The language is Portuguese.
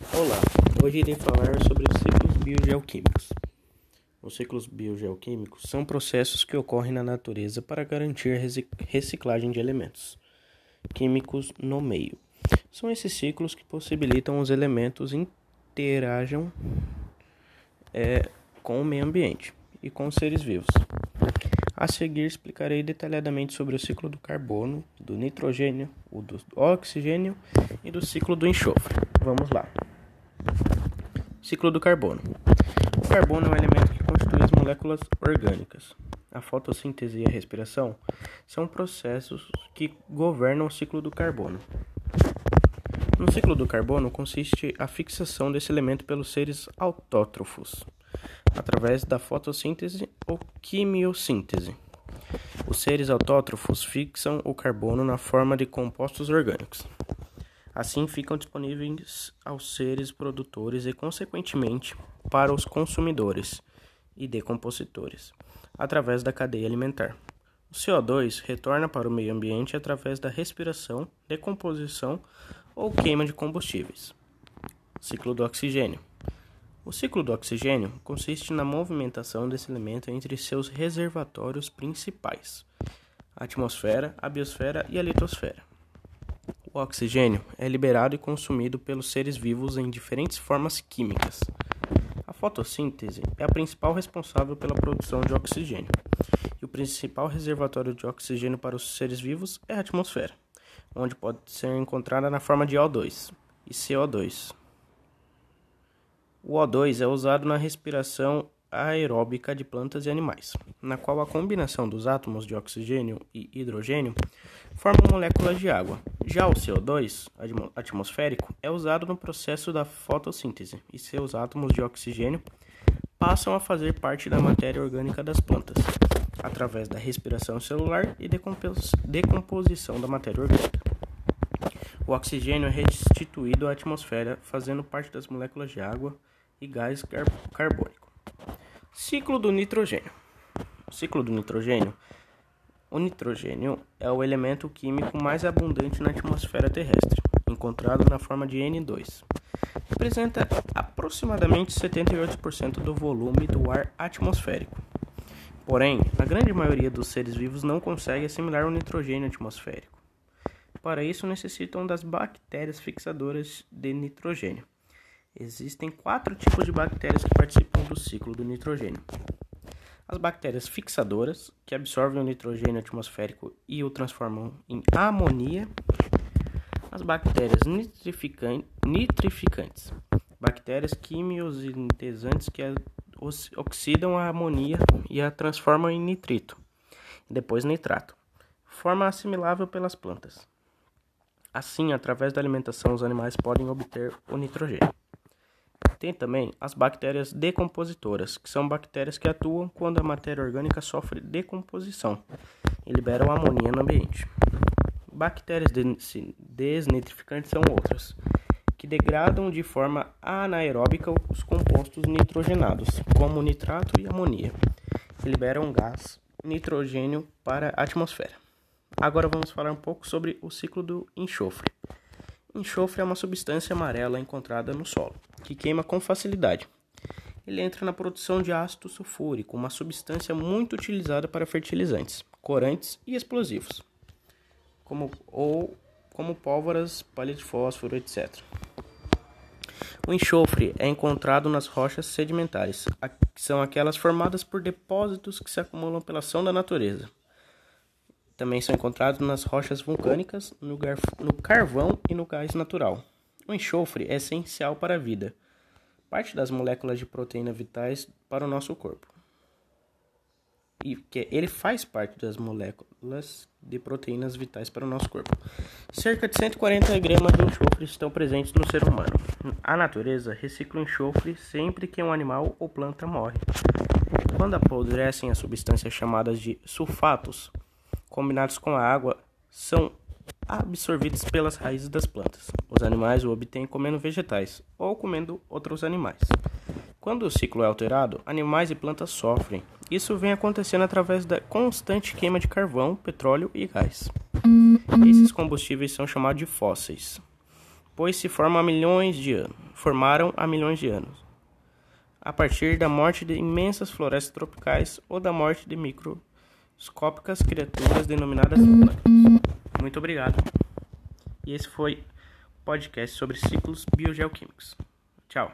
Olá, hoje irei falar sobre os ciclos biogeoquímicos. Os ciclos biogeoquímicos são processos que ocorrem na natureza para garantir a reciclagem de elementos químicos no meio. São esses ciclos que possibilitam os elementos interajam é, com o meio ambiente e com os seres vivos. A seguir explicarei detalhadamente sobre o ciclo do carbono, do nitrogênio, o do oxigênio e do ciclo do enxofre. Vamos lá. Ciclo do carbono. O carbono é um elemento que constitui as moléculas orgânicas. A fotossíntese e a respiração são processos que governam o ciclo do carbono. No ciclo do carbono consiste a fixação desse elemento pelos seres autótrofos, através da fotossíntese ou quimiossíntese. Os seres autótrofos fixam o carbono na forma de compostos orgânicos. Assim ficam disponíveis aos seres produtores e, consequentemente, para os consumidores e decompositores, através da cadeia alimentar. O CO2 retorna para o meio ambiente através da respiração, decomposição ou queima de combustíveis. Ciclo do oxigênio. O ciclo do oxigênio consiste na movimentação desse elemento entre seus reservatórios principais: a atmosfera, a biosfera e a litosfera. O oxigênio é liberado e consumido pelos seres vivos em diferentes formas químicas. A fotossíntese é a principal responsável pela produção de oxigênio, e o principal reservatório de oxigênio para os seres vivos é a atmosfera onde pode ser encontrada na forma de O2 e CO2. O O2 é usado na respiração aeróbica de plantas e animais, na qual a combinação dos átomos de oxigênio e hidrogênio forma moléculas de água. Já o CO2 atmosférico é usado no processo da fotossíntese e seus átomos de oxigênio passam a fazer parte da matéria orgânica das plantas, através da respiração celular e decomposição da matéria orgânica. O oxigênio é restituído à atmosfera, fazendo parte das moléculas de água e gás car carbônico. Ciclo do nitrogênio. Ciclo do nitrogênio. O nitrogênio é o elemento químico mais abundante na atmosfera terrestre, encontrado na forma de N2. Representa aproximadamente 78% do volume do ar atmosférico. Porém, a grande maioria dos seres vivos não consegue assimilar o nitrogênio atmosférico. Para isso, necessitam das bactérias fixadoras de nitrogênio. Existem quatro tipos de bactérias que participam do ciclo do nitrogênio. As bactérias fixadoras, que absorvem o nitrogênio atmosférico e o transformam em amonia. As bactérias nitrificantes, bactérias quimiosintesantes que oxidam a amonia e a transformam em nitrito, e depois nitrato, forma assimilável pelas plantas. Assim, através da alimentação, os animais podem obter o nitrogênio. Tem também as bactérias decompositoras, que são bactérias que atuam quando a matéria orgânica sofre decomposição e liberam amonia no ambiente. Bactérias desnitrificantes são outras, que degradam de forma anaeróbica os compostos nitrogenados, como nitrato e amonia, e liberam gás nitrogênio para a atmosfera. Agora vamos falar um pouco sobre o ciclo do enxofre. Enxofre é uma substância amarela encontrada no solo, que queima com facilidade. Ele entra na produção de ácido sulfúrico, uma substância muito utilizada para fertilizantes, corantes e explosivos, como, ou como pólvoras, palha de fósforo, etc. O enxofre é encontrado nas rochas sedimentares, que são aquelas formadas por depósitos que se acumulam pela ação da natureza. Também são encontrados nas rochas vulcânicas, no, no carvão e no gás natural. O enxofre é essencial para a vida, parte das moléculas de proteína vitais para o nosso corpo. E que ele faz parte das moléculas de proteínas vitais para o nosso corpo. Cerca de 140 gramas de enxofre estão presentes no ser humano. A natureza recicla o enxofre sempre que um animal ou planta morre. Quando apodrecem as substâncias chamadas de sulfatos, combinados com a água, são absorvidos pelas raízes das plantas. Os animais o obtêm comendo vegetais ou comendo outros animais. Quando o ciclo é alterado, animais e plantas sofrem. Isso vem acontecendo através da constante queima de carvão, petróleo e gás. Esses combustíveis são chamados de fósseis, pois se formam há milhões de anos, formaram há milhões de anos, a partir da morte de imensas florestas tropicais ou da morte de microscópicas criaturas denominadas plantas. Muito obrigado. E esse foi o podcast sobre ciclos biogeoquímicos. Tchau.